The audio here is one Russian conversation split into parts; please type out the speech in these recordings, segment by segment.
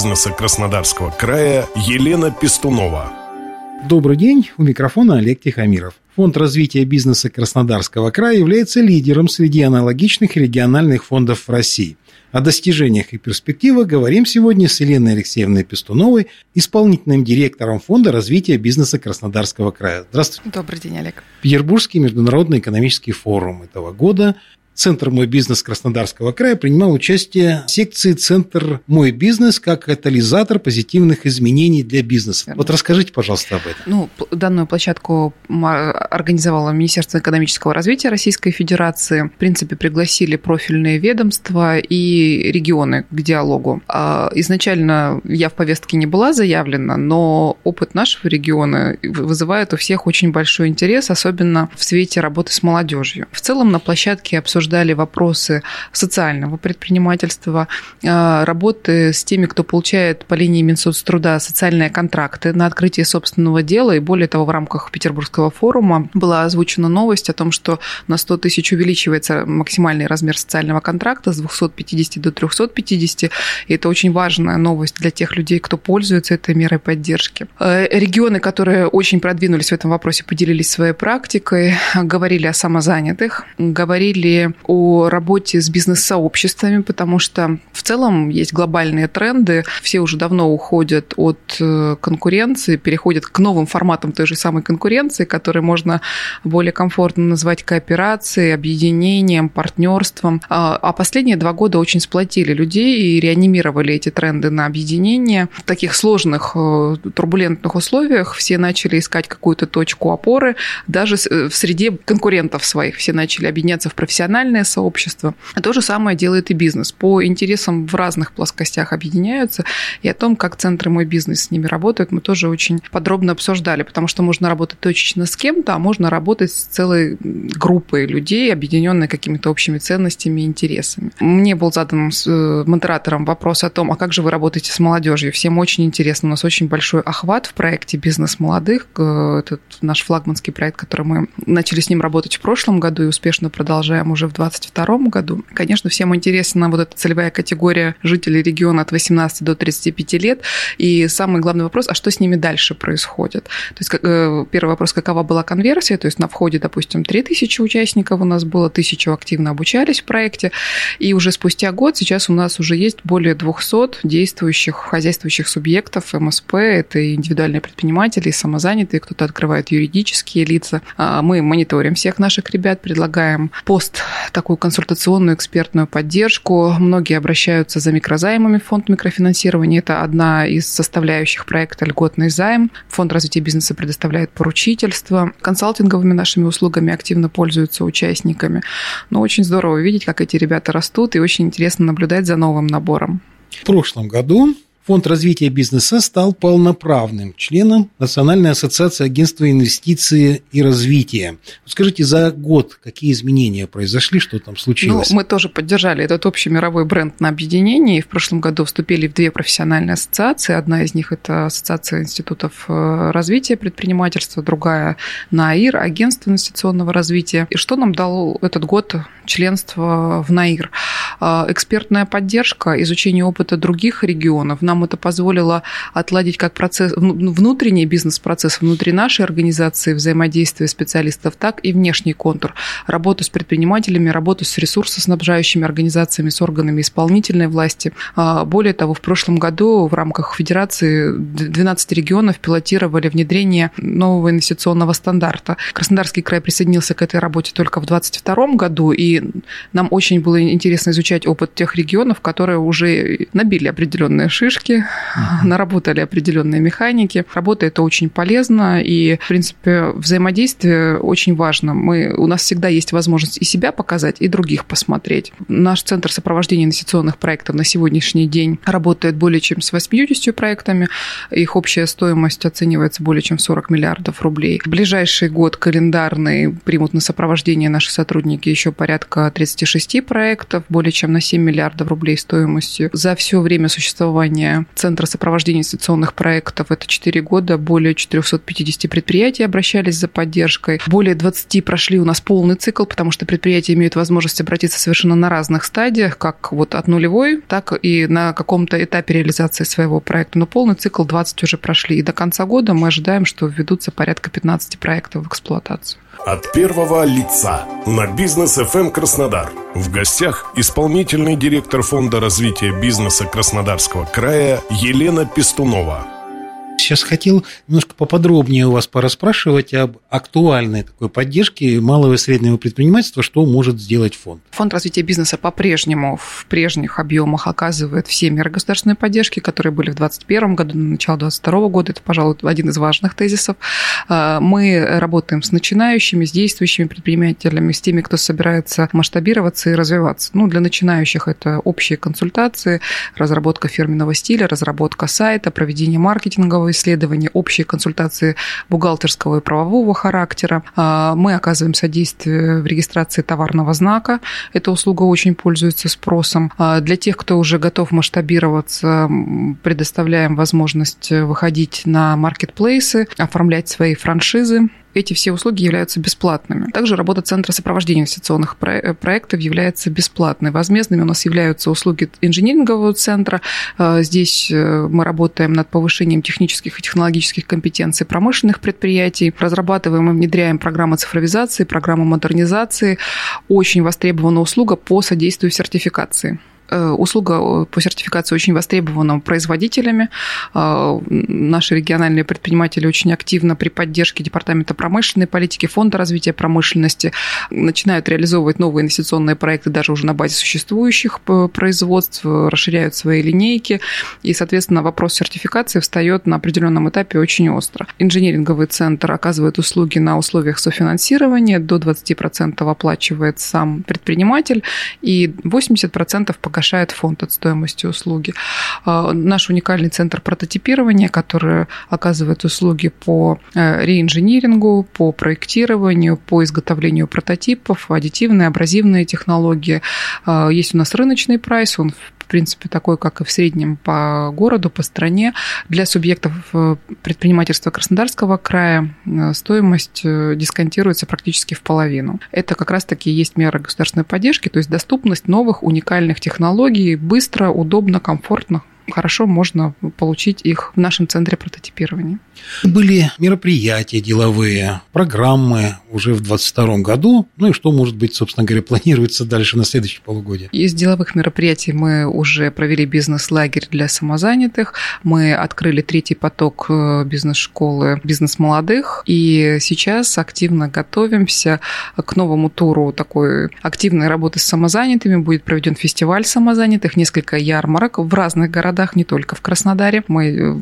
Краснодарского края Елена Пестунова. Добрый день, у микрофона Олег Тихомиров. Фонд развития бизнеса Краснодарского края является лидером среди аналогичных региональных фондов в России. О достижениях и перспективах говорим сегодня с Еленой Алексеевной Пестуновой, исполнительным директором Фонда развития бизнеса Краснодарского края. Здравствуйте. Добрый день, Олег. Петербургский международный экономический форум этого года Центр «Мой бизнес» Краснодарского края принимал участие в секции «Центр «Мой бизнес» как катализатор позитивных изменений для бизнеса. Верно. Вот расскажите, пожалуйста, об этом. Ну, данную площадку организовало Министерство экономического развития Российской Федерации. В принципе, пригласили профильные ведомства и регионы к диалогу. А изначально я в повестке не была заявлена, но опыт нашего региона вызывает у всех очень большой интерес, особенно в свете работы с молодежью. В целом на площадке обсуждали обсуждали вопросы социального предпринимательства, а, работы с теми, кто получает по линии Минсоцтруда социальные контракты на открытие собственного дела. И более того, в рамках Петербургского форума была озвучена новость о том, что на 100 тысяч увеличивается максимальный размер социального контракта с 250 до 350. И это очень важная новость для тех людей, кто пользуется этой мерой поддержки. Э, регионы, которые очень продвинулись в этом вопросе, поделились своей практикой, говорили о самозанятых, говорили о работе с бизнес-сообществами, потому что в целом есть глобальные тренды. Все уже давно уходят от э, конкуренции, переходят к новым форматам той же самой конкуренции, которые можно более комфортно назвать кооперацией, объединением, партнерством. А, а последние два года очень сплотили людей и реанимировали эти тренды на объединение. В таких сложных, э, турбулентных условиях все начали искать какую-то точку опоры, даже э, в среде конкурентов своих. Все начали объединяться в профессиональные профессиональное сообщество. А то же самое делает и бизнес. По интересам в разных плоскостях объединяются. И о том, как центры «Мой бизнес» с ними работают, мы тоже очень подробно обсуждали, потому что можно работать точечно с кем-то, а можно работать с целой группой людей, объединенной какими-то общими ценностями и интересами. Мне был задан с э, модератором вопрос о том, а как же вы работаете с молодежью? Всем очень интересно. У нас очень большой охват в проекте «Бизнес молодых». Э, этот наш флагманский проект, который мы начали с ним работать в прошлом году и успешно продолжаем уже в 2022 году. Конечно, всем интересна вот эта целевая категория жителей региона от 18 до 35 лет. И самый главный вопрос, а что с ними дальше происходит? То есть э, первый вопрос, какова была конверсия? То есть на входе, допустим, 3000 участников у нас было, 1000 активно обучались в проекте. И уже спустя год сейчас у нас уже есть более 200 действующих хозяйствующих субъектов МСП. Это индивидуальные предприниматели, самозанятые, кто-то открывает юридические лица. А мы мониторим всех наших ребят, предлагаем пост такую консультационную экспертную поддержку. Многие обращаются за микрозаймами в фонд микрофинансирования. Это одна из составляющих проекта «Льготный займ». Фонд развития бизнеса предоставляет поручительство. Консалтинговыми нашими услугами активно пользуются участниками. Но очень здорово видеть, как эти ребята растут, и очень интересно наблюдать за новым набором. В прошлом году Фонд развития бизнеса стал полноправным членом Национальной ассоциации агентства инвестиций и развития. Скажите, за год какие изменения произошли, что там случилось? Ну, мы тоже поддержали этот общий мировой бренд на объединение. И в прошлом году вступили в две профессиональные ассоциации. Одна из них – это Ассоциация институтов э, развития предпринимательства, другая – НАИР, Агентство инвестиционного развития. И что нам дал этот год членства в НАИР? Э, экспертная поддержка, изучение опыта других регионов. Нам это позволило отладить как процесс, внутренний бизнес-процесс внутри нашей организации, взаимодействия специалистов, так и внешний контур. Работу с предпринимателями, работу с ресурсоснабжающими организациями, с органами исполнительной власти. А, более того, в прошлом году в рамках Федерации 12 регионов пилотировали внедрение нового инвестиционного стандарта. Краснодарский край присоединился к этой работе только в 2022 году, и нам очень было интересно изучать опыт тех регионов, которые уже набили определенные шишки, uh-huh. наработали определенные механики. Работа это очень полезно, и, в принципе, взаимодействие очень важно. Мы, у нас всегда есть возможность и себя показать, и других посмотреть. Наш Центр сопровождения инвестиционных проектов на сегодняшний день работает более чем с 80 проектами. Их общая стоимость оценивается более чем 40 миллиардов рублей. В ближайший год календарный примут на сопровождение наши сотрудники еще порядка 36 проектов, более чем на 7 миллиардов рублей стоимостью. За все время существования Центра сопровождения инвестиционных проектов, это 4 года, более 450 предприятий обращались за поддержкой. Более 20 прошли у нас полный цикл, потому что предприятия имеют возможность обратиться совершенно на разных стадиях, как вот от нулевой, так и на каком-то этапе реализации своего проекта. Но полный цикл 20 уже прошли. И до конца года мы ожидаем, что введутся порядка 15 проектов в эксплуатацию. От первого лица на бизнес FM Краснодар. В гостях исполнительный директор Фонда развития бизнеса Краснодарского края Елена Пестунова. Сейчас хотел немножко поподробнее у вас пораспрашивать об актуальной такой поддержке малого и среднего предпринимательства, что может сделать фонд. Фонд развития бизнеса по-прежнему в прежних объемах оказывает все меры государственной поддержки, которые были в 2021 году, на начало 2022 года. Это, пожалуй, один из важных тезисов. А, мы работаем с начинающими, с действующими предпринимателями, с теми, кто собирается масштабироваться и развиваться. Ну, для начинающих это общие консультации, разработка фирменного стиля, разработка сайта, проведение маркетингового исследования, общие консультации бухгалтерского и правового характера. А, мы оказываем содействие в регистрации товарного знака. Эта услуга очень пользуется спросом. А, для тех, кто уже готов масштабироваться, предоставляем возможность выходить на маркетплейсы, оформлять свои франшизы эти все услуги являются бесплатными. Также работа Центра сопровождения инвестиционных э, проектов является бесплатной. Возмездными у нас являются услуги инжинирингового центра. Э, здесь э, мы работаем над повышением технических и технологических компетенций промышленных предприятий, разрабатываем и внедряем программы цифровизации, программы модернизации. Очень востребована услуга по содействию сертификации. Э, услуга э, по сертификации очень востребована производителями. Э, наши региональные предприниматели очень активно при поддержке Департамента промышленной политики, Фонда развития промышленности начинают реализовывать новые инвестиционные проекты даже уже на базе существующих производств, расширяют свои линейки. И, соответственно, вопрос сертификации встает на определенном этапе очень остро. Инженеринговый центр оказывает услуги на условиях софинансирования. До 20% оплачивает сам предприниматель и 80% погашает погашает фонд от стоимости услуги. А, наш уникальный центр прототипирования, который оказывает услуги по э, реинжинирингу, по проектированию, по изготовлению прототипов, аддитивные, абразивные технологии. А, есть у нас рыночный прайс, он принципе, такой, как и в среднем по городу, по стране. Для субъектов э, предпринимательства Краснодарского края э, стоимость э, дисконтируется практически в половину. Это как раз-таки есть мера государственной поддержки, то есть доступность новых уникальных технологий быстро, удобно, комфортно хорошо можно получить их в нашем центре прототипирования. Были мероприятия деловые, программы уже в 2022 году, ну и что, может быть, собственно говоря, планируется дальше на следующее полугодие? Из деловых мероприятий мы уже провели бизнес-лагерь для самозанятых, мы открыли третий поток э, бизнес-школы «Бизнес молодых», и сейчас активно готовимся к новому туру такой активной работы с самозанятыми. Будет проведен фестиваль самозанятых, несколько ярмарок в разных городах городах, не только в Краснодаре. Мы э,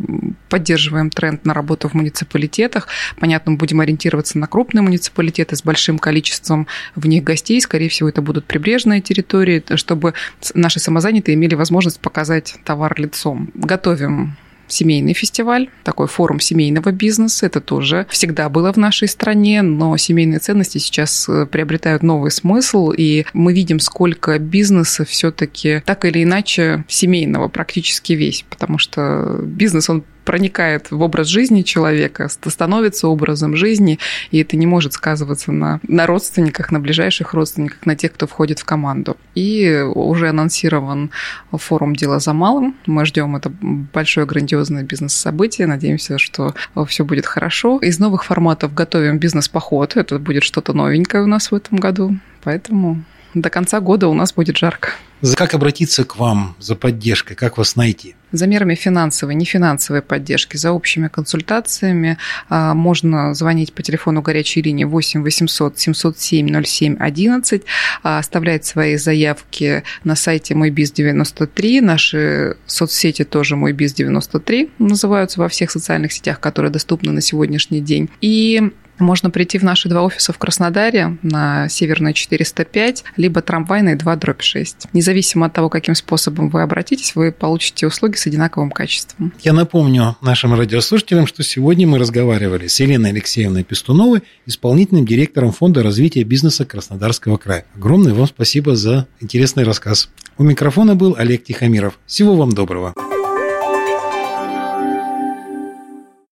поддерживаем тренд на работу в муниципалитетах. Понятно, мы будем ориентироваться на крупные муниципалитеты с большим количеством в них гостей. Скорее всего, это будут прибрежные территории, чтобы наши самозанятые имели возможность показать товар лицом. Готовим семейный фестиваль, такой форум семейного бизнеса. Это тоже всегда было в нашей стране, но семейные ценности сейчас э, приобретают новый смысл, и мы видим, сколько бизнеса все-таки так или иначе семейного практически весь, потому что бизнес, он проникает в образ жизни человека, становится образом жизни, и это не может сказываться на, на родственниках, на ближайших родственниках, на тех, кто входит в команду. И уже анонсирован форум «Дело за малым». Мы ждем это большое грандиозное бизнес-событие. Надеемся, что все будет хорошо. Из новых форматов готовим бизнес-поход. Это будет что-то новенькое у нас в этом году. Поэтому до конца года у нас будет жарко. Как обратиться к вам за поддержкой? Как вас найти? За мерами финансовой, нефинансовой поддержки, за общими консультациями а, можно звонить по телефону горячей линии 8 800 707 07 11, оставлять свои заявки на сайте Мой Биз 93, наши соцсети тоже Мой Биз 93 называются во всех социальных сетях, которые доступны на сегодняшний день. И можно прийти в наши два офиса в Краснодаре на Северной 405, либо трамвайной 2 дробь 6. Независимо от того, каким способом вы обратитесь, вы получите услуги с одинаковым качеством. Я напомню нашим радиослушателям, что сегодня мы разговаривали с Еленой Алексеевной Пестуновой, исполнительным директором Фонда развития бизнеса Краснодарского края. Огромное вам спасибо за интересный рассказ. У микрофона был Олег Тихомиров. Всего вам доброго.